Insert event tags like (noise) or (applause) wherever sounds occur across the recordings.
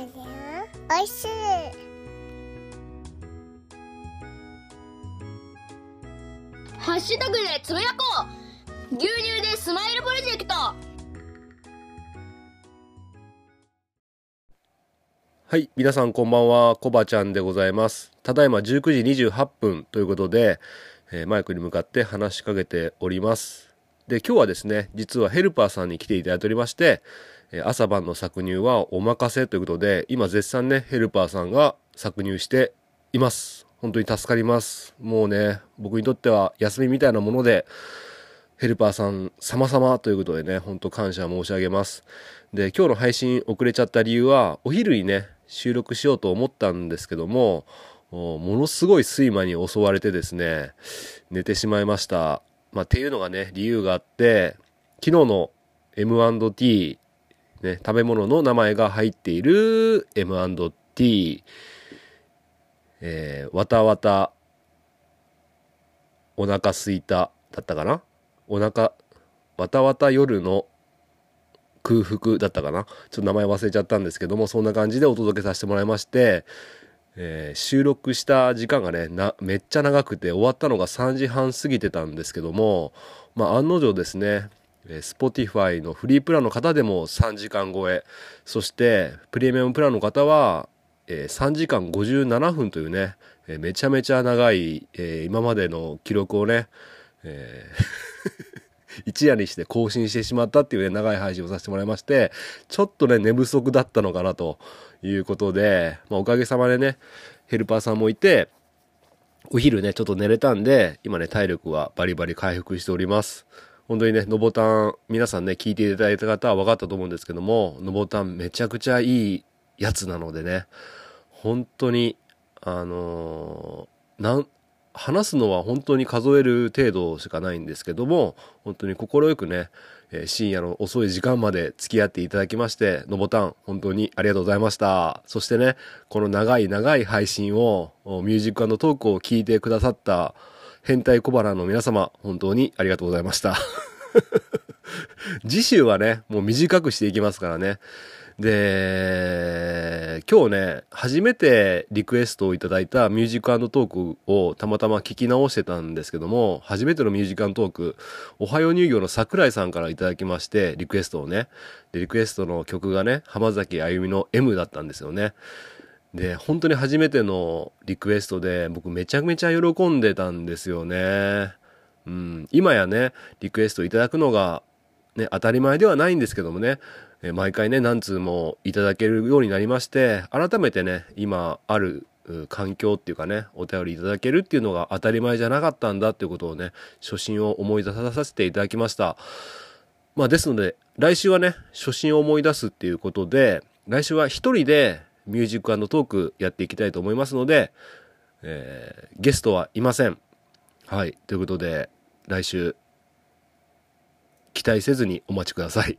おい。しい。ハッシュタグでつぶやこう牛乳でスマイルプロジェクトはい、皆さんこんばんは、コバちゃんでござい。ます。ただい。ま19時28分とい。うことで、えーマイクに向かって話しかけております。で、今日はですね、実はヘルパーさんに来てい。ただい。ておりまして、え朝晩の搾乳はお任せということで、今絶賛ね、ヘルパーさんが搾乳しています。本当に助かります。もうね、僕にとっては休みみたいなもので、ヘルパーさん様々ということでね、ほんと感謝申し上げます。で、今日の配信遅れちゃった理由は、お昼にね、収録しようと思ったんですけども、ものすごい睡魔に襲われてですね、寝てしまいました。まあ、っていうのがね、理由があって、昨日の M&T、ね、食べ物の名前が入っている M&T、えー、わたわた、お腹すいた、だったかな？お腹、わたわた夜の空腹だったかな？ちょっと名前忘れちゃったんですけども、そんな感じでお届けさせてもらいまして、えー収録した時間がねな、めっちゃ長くて、終わったのが3時半過ぎてたんですけども、まあ案の定ですね、Spotify のフリープランの方でも3時間超え、そしてプレミアムプランの方は、え3時間57分というね、えめちゃめちゃ長い、え今までの記録をね、えー (laughs) 一夜にして更新してしまったっていうね、長い配信をさせてもらいまして、ちょっとね、寝不足だったのかなということで、まあ、おかげさまでね、ヘルパーさんもいて、お昼ね、ちょっと寝れたんで、今ね、体力はバリバリ回復しております。本当にね、のぼたん、皆さんね、聞いていただいた方は分かったと思うんですけども、のぼたんめちゃくちゃいいやつなのでね、本当に、あのーなん、話すのは本当に数える程度しかないんですけども、本当に快くね、えー深夜の遅い時間まで付き合っていただきまして、のぼたん、本当にありがとうございました。そしてね、この長い長い配信を、ミュージックトークを聞いてくださった変態小腹の皆様、本当にありがとうございました。(laughs) 次週はね、もう短くしていきますからね。で、今日ね、初めてリクエストをいただいたミュージックトークをたまたま聞き直してたんですけども、初めてのミュージックトーク、おはよう乳業の桜井さんからいただきまして、リクエストをね。で、リクエストの曲がね、浜崎あゆみの M だったんですよね。で、本当に初めてのリクエストで、僕めちゃめちゃ喜んでたんですよね。うん、今やね、リクエストいただくのが、ね、当たり前ではないんですけどもね、毎回ね、何通もいただけるようになりまして、改めてね、今ある環境っていうかね、お便りいただけるっていうのが当たり前じゃなかったんだっていうことをね、初心を思い出させていただきました。まあですので、来週はね、初心を思い出すっていうことで、来週は一人でミュージックトークやっていきたいと思いますので、えーゲストはいません。はい。ということで、来週、期待せずにお待ちください。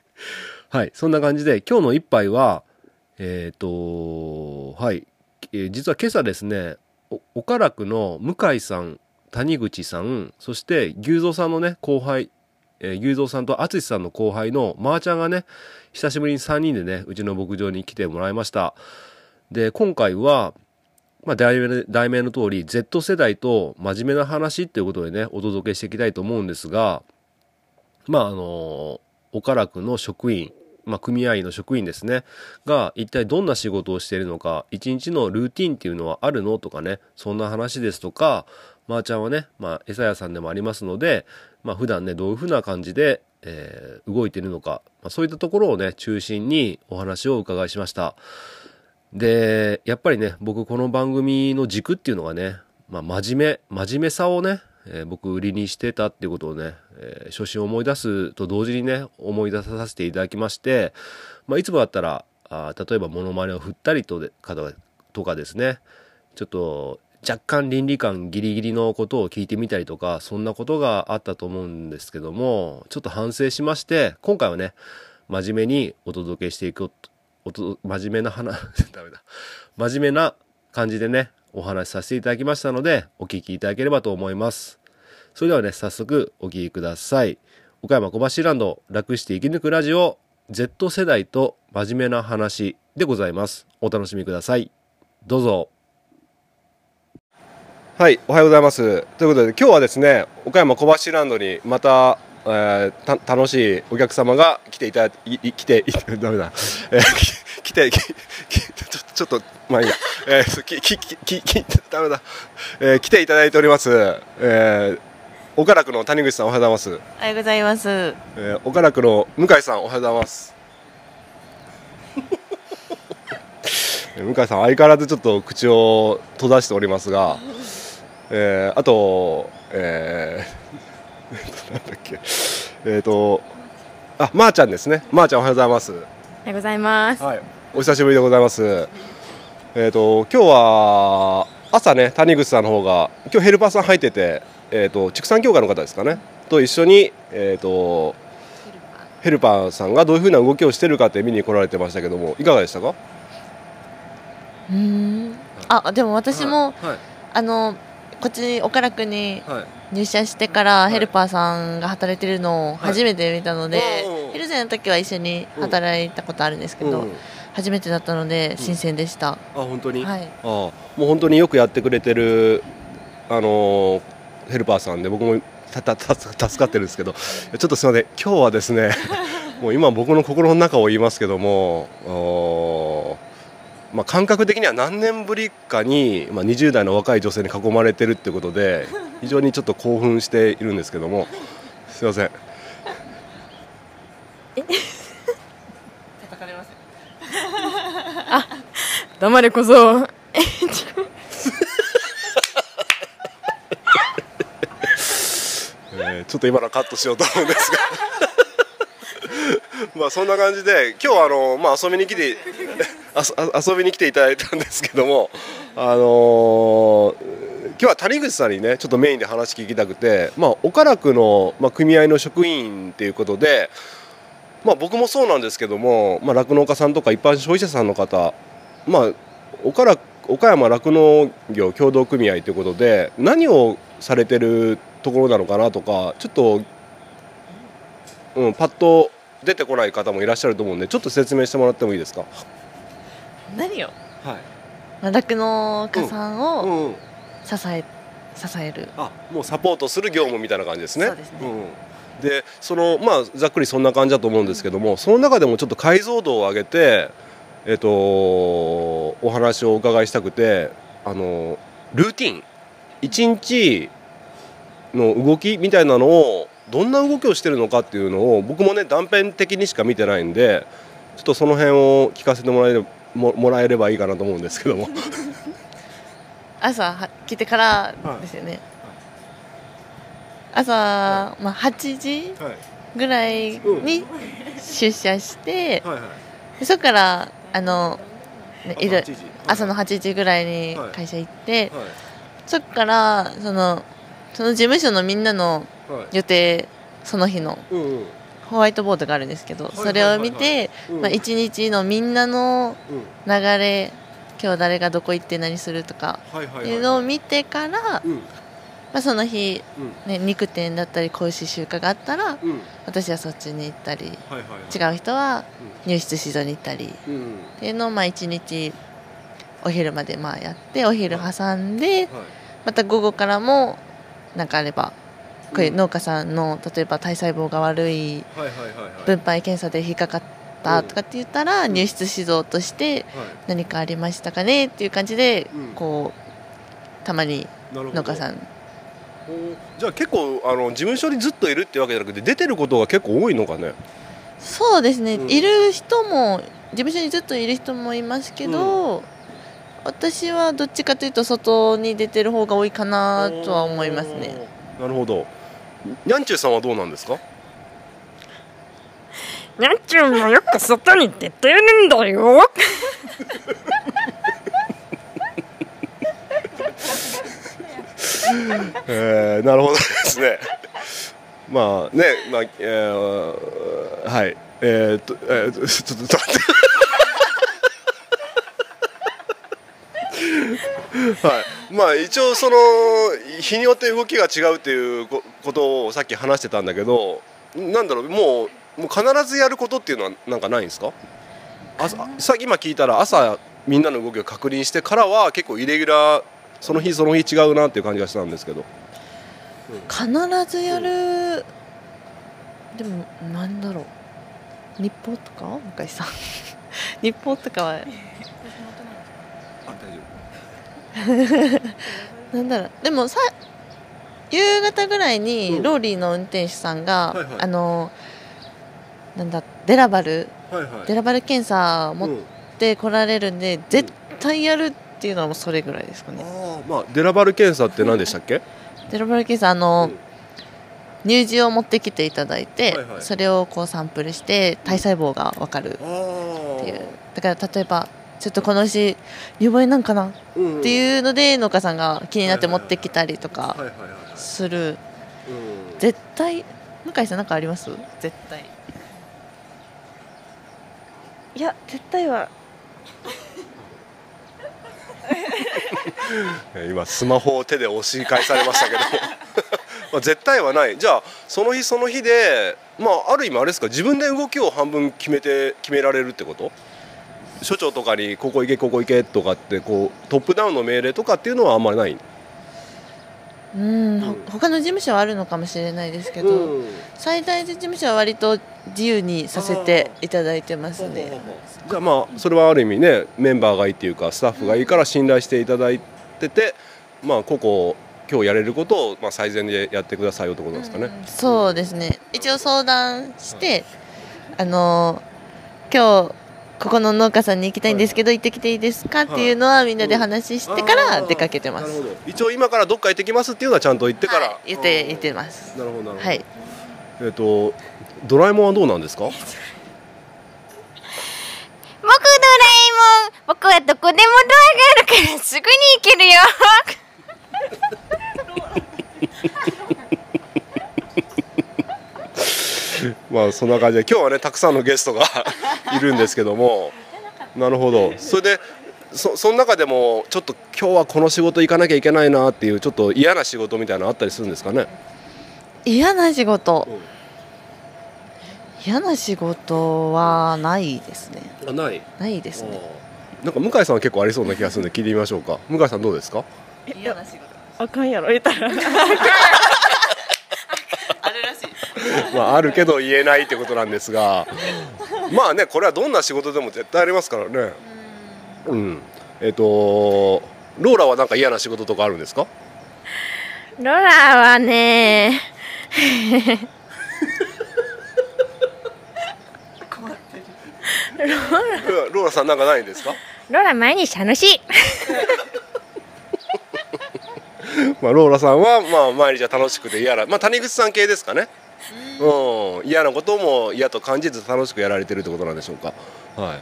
(laughs) はい。そんな感じで、今日の一杯は、えっ、と、はい。えー実は今朝ですね、お岡楽の向井さん、谷口さん、そして牛蔵さんのね、後輩、えー牛蔵さんと淳さんの後輩のまーちゃんがね、久しぶりに3人でね、うちの牧場に来てもらいました。で、今回は、まあ、題名題名の通り、Z 世代と真面目な話っていうことでね、お届けしていきたいと思うんですが、まあ、あの、岡楽の職員、まあ、組合の職員ですね、が一体どんな仕事をしているのか、一日のルーティンっていうのはあるのとかね、そんな話ですとか、まー、ちゃんはね、まあ、餌屋さんでもありますので、まあ、普段ね、どういうふうな感じで、えー動いているのか、まあ、そういったところをね、中心にお話をお伺いしました。で、やっぱりね、僕この番組の軸っていうのがね、まあ、真面目、真面目さをね、えー僕売りにしてたっていうことをね、えー初心を思い出すと同時にね、思い出させていただきまして、まあ、いつもだったら、あ例えばモノマネを振ったりとでかとかですね、ちょっと若干倫理観ギリギリのことを聞いてみたりとか、そんなことがあったと思うんですけども、ちょっと反省しまして、今回はね、真面目にお届けしていく、おと真面目な話、(laughs) ダメだ。真面目な感じでね、お話しさせていただきましたので、お聞きいただければと思います。それではね、早速お聞きください。岡山小橋ランド楽して生き抜くラジオ Z 世代と真面目な話でございます。お楽しみください。どうぞ。はい、おはようございます。ということで、今日はですね、岡山小橋ランドにまた、えーた楽しいお客様が来ていただいい来てい (laughs) ダメだ、えーき (laughs) 来てちょっとまあいいや、えーききききき (laughs) ダメだ、えー来ていただいております。えー岡楽の谷口さんおはようございます。おはようございます。えー、岡楽の向井さんおはようございます。えー向井さん相変わらずちょっと口を閉ざしておりますが、えーあと、えー、なんだっけ、えっ、と、あ、まー、ちゃんですね。まー、ちゃんおはようございます。おはようございます。はい、お久しぶりでございます。えっ、と今日は朝ね谷口さんの方が今日ヘルパーさん入ってて、えっ、と畜産協会の方ですかねと一緒にえっ、とヘルパーさんがどういうふうな動きをしてるかって見に来られてましたけどもいかがでしたか？うーん。あ、でも私も、はいあのこっち岡楽に入社してからい。ヘルパーさんが働いてるのを初めて見たので、うんヘルゼの時は一緒に働いたことあるんですけど、う。ん初めてだったので新鮮でした。あ本当に、はい。あもう本当によくやってくれてるあのーヘルパーさんで僕もたたた助かってるんですけどちょっとすみません。今日はですね (laughs) もう今僕の心の中を言いますけどもまあ、感覚的には何年ぶりかに、まあ、20代の若い女性に囲まれてるってことで (laughs) 非常にちょっと興奮しているんですけどもすみません叩かれます。あ、黙れこそ。(laughs) えーちょっと今のはカットしようと思うんですが (laughs) まあそんな感じで今日はあの、まあ、遊びに来て遊びに来ていただいたんですけどもあのー今日は谷口さんにねちょっとメインで話聞きたくて、まあ、岡楽の、まあ、組合の職員っていうことで、まあ、僕もそうなんですけども酪農、まあ、家さんとか一般消費者さんの方、まあ、岡楽岡山酪農業協同組合ということで何をされてるところなのかなとかちょっと、うん、パッと出てこない方もいらっしゃると思うんでちょっと説明してもらってもいいですか？何を？はい。まあ酪農家さんをうん、支え支える。あもうサポートする業務みたいな感じですね。そうですね。んでそのまあざっくりそんな感じだと思うんですけどもその中でもちょっと解像度を上げて、えっとお話をお伺いしたくてあのルーティン。一日の動きみたいなのをどんな動きをしてるのかっていうのを僕もね断片的にしか見てないんでちょっとその辺を聞かせてもらえればももらえればいいかなと思うんですけども。(laughs) 朝は来てからですよね。朝、まあ8時はい。ぐらいに出社して、はいはい。でそこからあの、ね、いろ8時。朝の8時ぐらいにはい。会社行って、はい。そこからそのその事務所のみんなのはい。予定その日の。うんうんホワイトボードがあるんですけど、はいそれを見て、一日のみんなのうん。流れ今日誰がどこ行って何するとかはいうのを見てから、うん。まあ、その日、うん。ね、肉店だったり子牛集荷があったらうん。私はそっちに行ったりはいはい違う人は入室指導に行ったりうんっていうのをまあ一日お昼までまあやってお昼挟んではい。また午後からもなんかあれば農家さんの例えば体細胞が悪いはいはいはいはい。分配検査で引っかかったとかって言ったら入室指導としてはい。何かありましたかねっていう感じでうん。こうたまになるほど。農家さん。じゃあ結構あの事務所にずっといるってわけじゃなくて出てることが結構多いのかね？そうですね、うん。いる人も事務所にずっといる人もいますけど、私はどっちかというと外に出てる方が多いかなとは思いますね。なるほどにゃんちゅうさんはどうなんですか？にゃんちゅうもよく外に出てるんだよ。(laughs) えー、なるほどですね。まあねまあえー、はい。えー、っと、えー、ちょちょっと待って。(laughs) はい、まあ一応その日によって動きが違うっていうこことをさっき話してたんだけどなんだろうもうもう必ずやることっていうのはなんかないんですか？朝さっき今聞いたら朝みんなの動きを確認してからは結構イレギュラーその日その日違うなっていう感じがしたんですけど。必ずやる、でもなんだろう。日報とか？向井さん。(laughs) 日報とかは (laughs) なんだろう。でもさ夕方ぐらいにうん。ローリーの運転手さんが、はいはい。あのなんだデラバルはいはい。デラバル検査を持っうんて来られるんで、絶対やるっていうのはもうそれぐらいですかね。あーまあデラバル検査って何でしたっけ？(laughs) デラバル検査あの、うん。乳児を持ってきていただいて、はいはい。それをこうサンプルして体細胞が分かるっていう。だから例えばちょっとこの牛乳母なんかな？うんっていうので農家さんが気になって持ってきたりとかはいはいはいはい。する。うん。絶対？向井さんなんかあります？絶対。いや絶対は。(laughs) えー今スマホを手で押し返されましたけど。(laughs) まあ絶対はない。じゃあその日その日でまあある意味あれですか？自分で動きを半分決めて決められるってこと？所長とかにここ行けここ行けとかってこうトップダウンの命令とかっていうのはあんまりない？うん、ほうん他の事務所はあるのかもしれないですけど、うん。最大で事務所は割と自由にさせていただいてますね。じゃあまあそれはある意味ねメンバーがいいっていうかスタッフがいいから信頼していただいててまあここ今日やれることをまあ最善でやってくださいよってことですかね。うんそうですね。一応相談して、あの今日ここの農家さんに行きたいんですけど、行ってきていいですかっていうのはみんなで話してから出かけてます、なるほど。一応今からどっか行ってきますっていうのはちゃんと言ってから、はい言って言ってます。なるほどなるほど、はい。えっ、とドラえもんはどうなんですか？僕ドラえもん。僕はどこでもドアがあるからすぐに行けるよ (laughs) (laughs) まあそんな感じで今日はねたくさんのゲストが (laughs) いるんですけども。なるほど。それでそその中でもちょっと今日はこの仕事行かなきゃいけないなっていうちょっと嫌な仕事みたいなのあったりするんですかね？嫌な仕事、うん。嫌な仕事はないですね。あない？ないですね。なんか向井さんは結構ありそうな気がするんで聞いてみましょうか。向井さんどうですか？嫌な仕事あかんやろ言ったらまああるけど言えないってことなんですが。まあねこれはどんな仕事でも絶対ありますからね。うん。えっ、とローラはなんか嫌な仕事とかあるんですか？ロラはね (laughs) ローラさんなんかないんですか？ロラ毎日楽しい。(laughs) まあ、ローラさんはまあ毎日は楽しくて嫌な、まあ、谷口さん系ですかね、うん、嫌なことも嫌と感じず楽しくやられてるってことなんでしょうか。は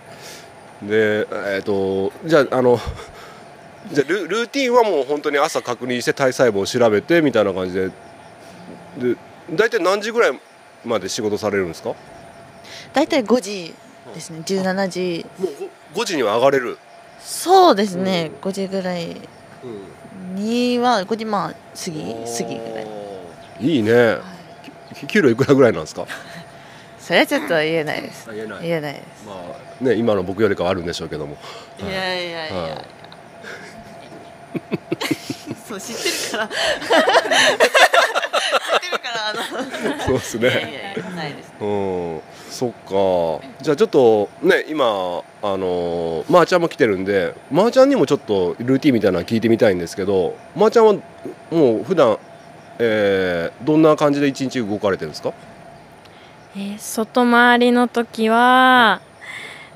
い、で、えっとじゃああのじゃあルルーティンはもう本当に朝確認して体細胞を調べてみたいな感じで。で大体何時ぐらいまで仕事されるんですか？も大体5時ですね。17時。う 5, 時には上がれる、そうですね、5時ぐらい。には5時まあ過ぎ過ぎぐらい。いいね。き給料いくらぐらいなんですか？それはちょっと言えないです。言えない。言えないです。まあね今の僕よりかはあるんでしょうけども。いやいやいや、はい。そう知ってるから。知ってるからあの。そうですね。いやいやいやないです。うん、そっか。じゃあちょっとね今あのーまー、ちゃんも来てるんでまー、ちゃんにもちょっとルーティンみたいなの聞いてみたいんですけどまー、ちゃんはもう普段、えーどんな感じで一日動かれてるんですか？えー外回りの時は、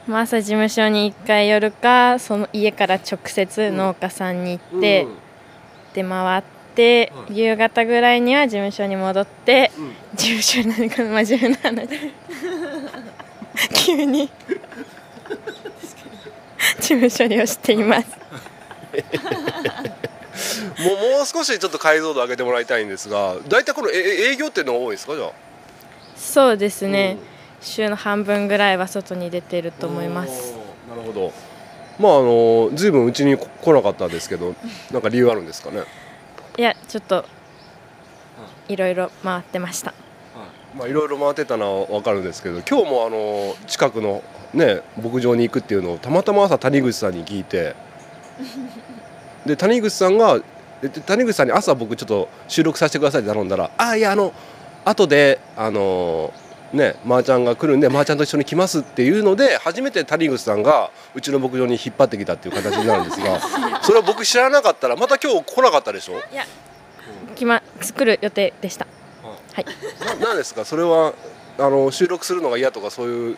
まあ、朝事務所に1回寄るかその家から直接農家さんに行って、で回って、はい夕方ぐらいには事務所に戻って、うん。事務所何か真面目な話。急に。(laughs) 事務処理をしています (laughs) (laughs) もうもう少しちょっと解像度上げてもらいたいんですが大体このええ営業っていうのが多いですか？じゃあ。そうですね、週の半分ぐらいは外に出てると思います。なるほど。まああのずいぶんうちに来来なかったですけどなんか理由あるんですかね？いやちょっといろいろ回ってました。まあいろいろ回ってたのは分かるんですけど今日もあの近くのね牧場に行くっていうのをたまたま朝谷口さんに聞いて (laughs) で谷口さんがで谷口さんに朝僕ちょっと収録させてくださいって頼んだら「あいやあの後であのねまー、ちゃんが来るんでまー、ちゃんと一緒に来ます」っていうので初めて谷口さんがうちの牧場に引っ張ってきたっていう形になるんですが (laughs) それを僕知らなかったらまた今日来なかったでしょ？決ま作る予定でした。はい。ななんですか？それはあの収録するのが嫌とかそういう？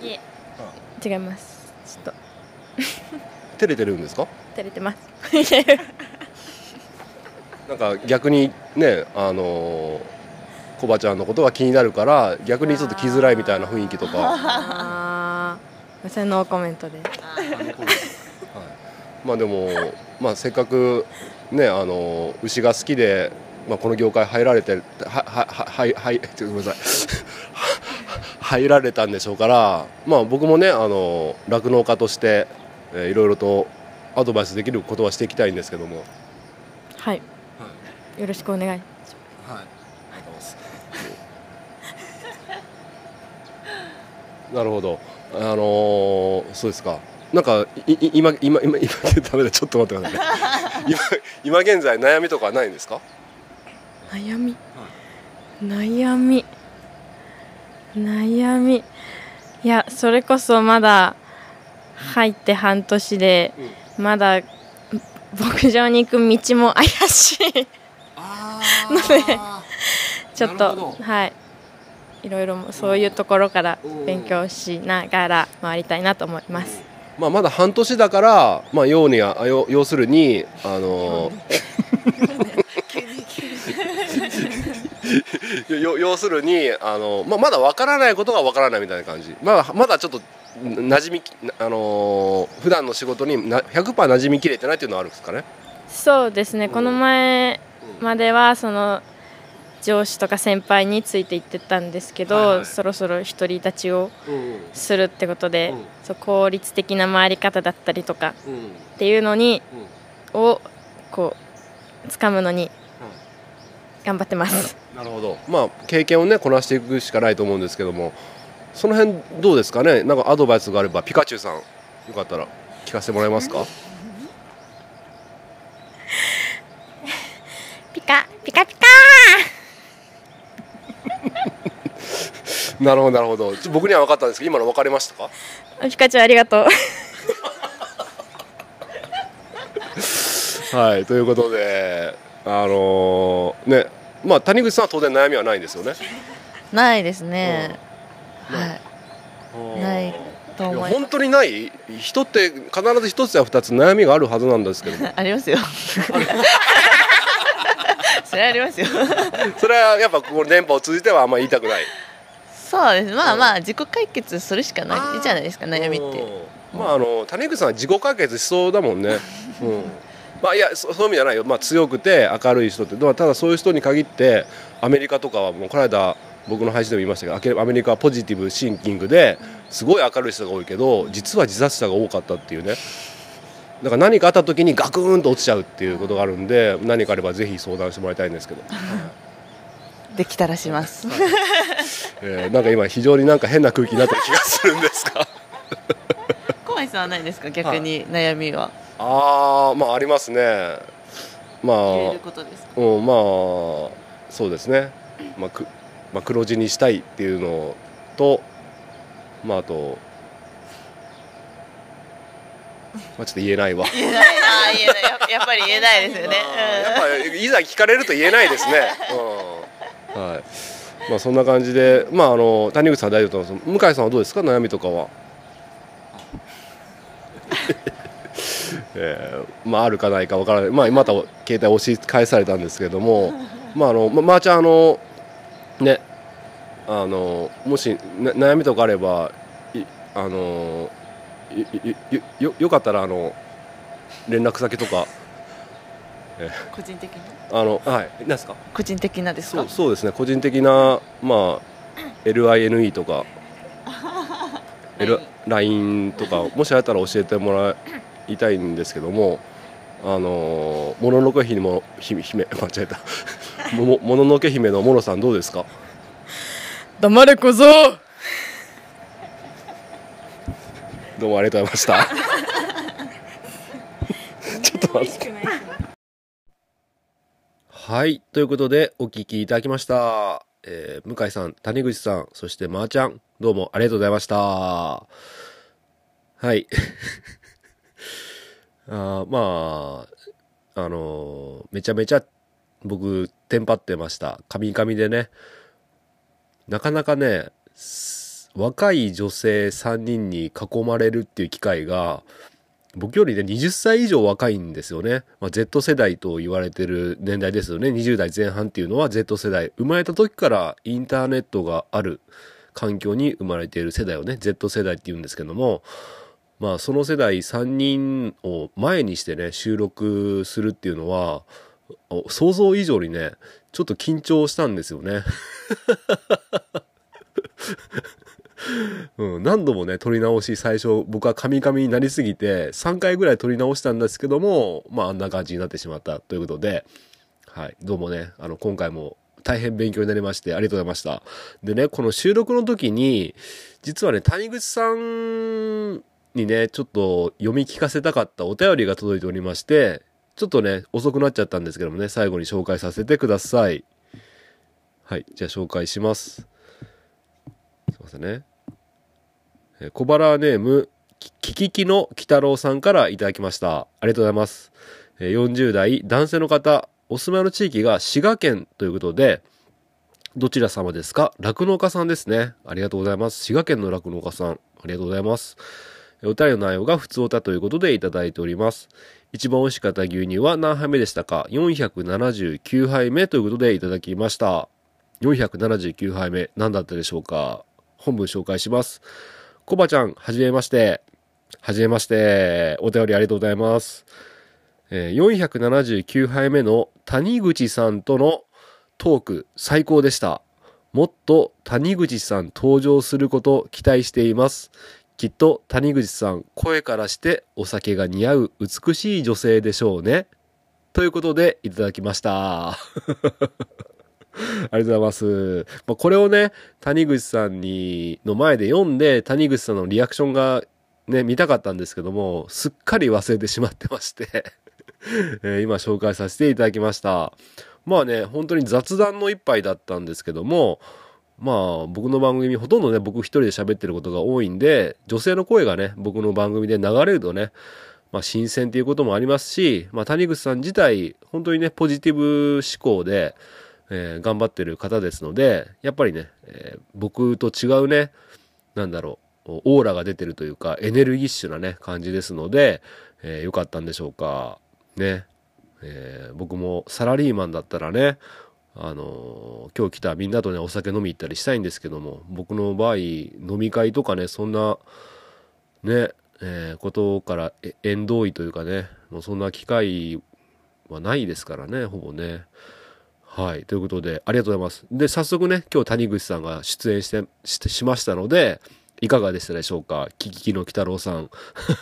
違います。ちょっと。照れてるんですか？照れてます (laughs) なんか逆にねあのコバちゃんのことが気になるから逆にちょっと来づらいみたいな雰囲気とか、は (laughs) ああそれノーコメント。でい、まあでも、まあ、せっかくねあの牛が好きで、まあ、この業界入られてははははいはいごめんなさい。(laughs) 入られたんでしょうから、まあ、僕もねあの酪農家として、えーいろいろとアドバイスできることはしていきたいんですけども。はいよろしくお願い。はい、ありがとうございます。(laughs) なるほど、あのーそうですか。なんかいい今今今今 (laughs) ダメだ。ちょっと待ってください。(laughs) 今今現在悩みとかはないんですか？悩み、悩み。悩み。いやそれこそまだ入って半年で、まだ牧場に行く道も怪しいので (laughs) ちょっとはいいろいろそういうところから勉強しながら回りたいなと思います。まあまだ半年だから、まあ要にはあ要要するにあの (laughs) 要するにあのまあまだわからないことがわからないみたいな感じ。まあまだちょっと馴染みあのー普段の仕事にな100%馴染みきれてないっていうのはあるんですかね。そうですね、この前まではその上司とか先輩についていってたんですけど、はいはいそろそろ独り立ちをうんするってことで、うんそう効率的な回り方だったりとかうんっていうのに、をこう掴むのに頑張ってます。なるほど。まあ経験をねこなしていくしかないと思うんですけども、その辺どうですかね？なんかアドバイスがあればピカチュウさんよかったら聞かせてもらえますか？(laughs) ピカピカピカなるほどなるほど。僕には分かったんですけど今の分かりましたか？ピカチュウありがとう。はいということであのーねまあ谷口さんは当然悩みはないんですよね？ないですね、うん。はい。ないと思いま本当にない？人って必ず一つや二つ悩みがあるはずなんですけどす (laughs) ありますよ (laughs) それはありますよ。(laughs) それはやっぱこの電波を通じてはあんまり言いたくない。そうです。まあまあ自己解決するしかないじゃないですか悩みって。うんまああの谷口さんは自己解決しそうだもんね。(laughs) うん。まあいやそそういう意味じゃないよ、まあ、強くて明るい人って。まあただそういう人に限ってアメリカとかはもうこの間僕の配信でも言いましたけどアメリカはポジティブシンキングですごい明るい人が多いけど実は自殺者が多かったっていうねだから何かあった時にガクーンと落ちちゃうっていうことがあるんで何かあればぜひ相談してもらいたいんですけど、できたらします。えーなんか今非常になんか変な空気になってる気がするんですが。小橋さんはないですか？逆に悩みは。ああまあありますね。まあうん、まあそうですね、まあくまあ、黒字にしたいっていうのと、まあ、あと、まあ、ちょっと言えないわ。言えないあー言えない。ややっぱり言えないですよね。やっぱりいざ聞かれると言えないですね、うん。はい。まあ、そんな感じで、まあ、あの谷口さんは大丈夫だと思います。向井さんはどうですか？悩みとかは？えーまあ、あるかないかわからない、まあ、また携帯押し返されたんですけれども、まああのままー、ちゃんあのねあのもしな悩みとかあればいあのいいいよよかったらあの連絡先とか。個人的に？あのはい。何ですか？個人的なですか？そうそうですね。個人的なまあ LINE とか。(laughs) L LINE とかもしあったら教えてもらいたいんですけどもあのもののけ姫も姫姫間違えた。(laughs) もももののけ姫のモノさんどうですか？黙れ小僧どうもありがとうございました。(laughs) ちょっと待って。はい。ということで、お聞きいただきました。えー向井さん、谷口さん、そしてまーちゃん、どうもありがとうございました。はい。(laughs) あーまあ、あのーめちゃめちゃ僕、テンパってました。カミカミでね。なかなかね、す若い女性3人に囲まれるっていう機会が、僕よりね、20歳以上若いんですよね。まあ、Z 世代と言われてる年代ですよね。20代前半っていうのは Z 世代。生まれた時からインターネットがある環境に生まれている世代をね、Z 世代って言うんですけども、まあ、その世代3人を前にしてね、収録するっていうのは、想像以上にね、ちょっと緊張したんですよね。うん、何度もね、撮り直し、最初、僕はカミカミになりすぎて、3回ぐらい撮り直したんですけども、まあ、あんな感じになってしまったということで、はい、どうもね、あの、今回も大変勉強になりまして、ありがとうございました。でね、この収録の時に、実はね、谷口さんにね、ちょっと読み聞かせたかったお便りが届いておりまして、ちょっとね、遅くなっちゃったんですけどもね、最後に紹介させてください。はい、じゃあ紹介します。すいませんね。小腹ネーム、ききききのきたろうさんからいただきました。ありがとうございます。40代男性の方、お住まいの地域が滋賀県ということで、どちら様ですか？酪農家さんですね。ありがとうございます。滋賀県の酪農家さん、ありがとうございます。お便りの内容が普通おたということでいただいております。一番美味しかった牛乳は何杯目でしたか ?479 杯目ということでいただきました。479杯目、何だったでしょうか？本文紹介します。コバちゃん、はじめまして。はじめまして。お便りありがとうございます。えー479杯目の谷口さんとのトーク、最高でした。もっと谷口さん登場すること期待しています。きっと谷口さん、声からしてお酒が似合う美しい女性でしょうね。ということで、いただきました。ありがとうございます。まあ、これをね、谷口さんに、の前で読んで、谷口さんのリアクションがね、見たかったんですけども、すっかり忘れてしまってまして、(laughs) え今紹介させていただきました。まあね、本当に雑談の一杯だったんですけども、まあ僕の番組ほとんどね、僕一人で喋ってることが多いんで、女性の声がね、僕の番組で流れるとね、まあ新鮮っていうこともありますし、まあ谷口さん自体、本当にね、ポジティブ思考で、えー頑張ってる方ですので、やっぱりね、えー僕と違うね、なんだろう、オーラが出てるというか、エネルギッシュなね、感じですので、えー良かったんでしょうか。ね。えー僕もサラリーマンだったらね、あのー今日来たみんなとね、お酒飲み行ったりしたいんですけども、僕の場合、飲み会とかね、そんな、ね、えーことから縁遠いというかね、もうそんな機会はないですからね、ほぼね。はい。ということで、ありがとうございます。で、早速ね、今日谷口さんが出演して、ししましたので、いかがでしたでしょうか？キキキの鬼太郎さん。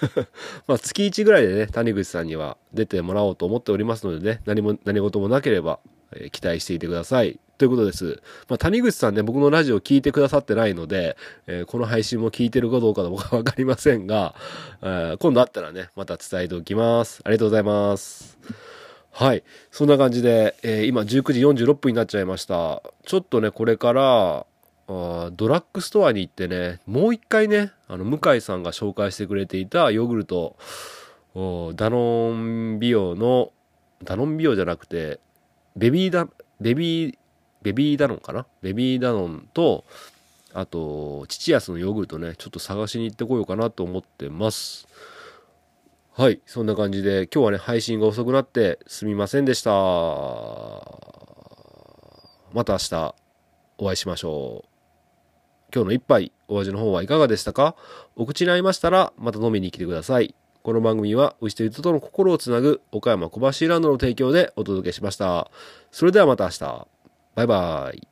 (laughs) まあ、月1ぐらいでね、谷口さんには出てもらおうと思っておりますのでね、何も、何事もなければ、えー期待していてください。ということです。まあ、谷口さんね、僕のラジオ聞いてくださってないので、えーこの配信も聞いてるかどうか僕はわかりませんが、えー今度あったらね、また伝えておきます。ありがとうございます。はい。そんな感じで、えー今19時46分になっちゃいました。ちょっとね、これから、あドラッグストアに行ってね、もう一回ね、あの、向井さんが紹介してくれていたヨーグルト、ダノン美容の、ダノン美容じゃなくて、ベビーダ、ベビー、ベビーダノンかな？ベビーダノンと、あと、父安のヨーグルトね、ちょっと探しに行ってこようかなと思ってます。はい、そんな感じで、今日はね、配信が遅くなってすみませんでした。また明日お会いしましょう。今日の一杯、お味の方はいかがでしたか？お口に合いましたら、また飲みに来てください。この番組は、牛と人との心をつなぐ、岡山小橋ランドの提供でお届けしました。それではまた明日。バイバイ。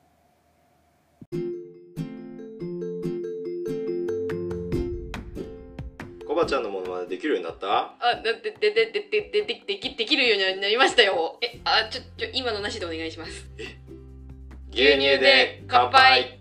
コバちゃんのものまでできるようになった？あ、だでででででででできできるようになりましたよ。え、あ、ちょちょ今のなしでお願いします。牛乳で乾杯